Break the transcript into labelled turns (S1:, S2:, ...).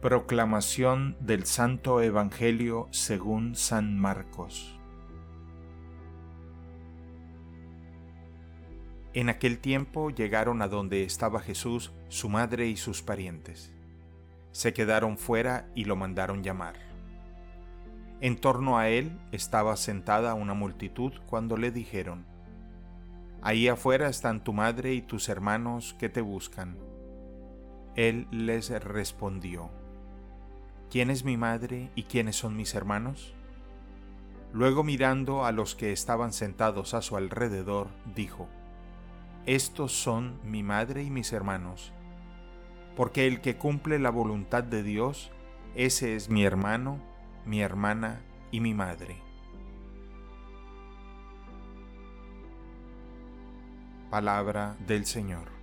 S1: Proclamación del Santo Evangelio según San Marcos. En aquel tiempo llegaron a donde estaba Jesús, su madre y sus parientes. Se quedaron fuera y lo mandaron llamar. En torno a él estaba sentada una multitud cuando le dijeron, Ahí afuera están tu madre y tus hermanos que te buscan. Él les respondió, ¿quién es mi madre y quiénes son mis hermanos? Luego mirando a los que estaban sentados a su alrededor, dijo, Estos son mi madre y mis hermanos, porque el que cumple la voluntad de Dios, ese es mi hermano, mi hermana y mi madre. Palabra del Señor.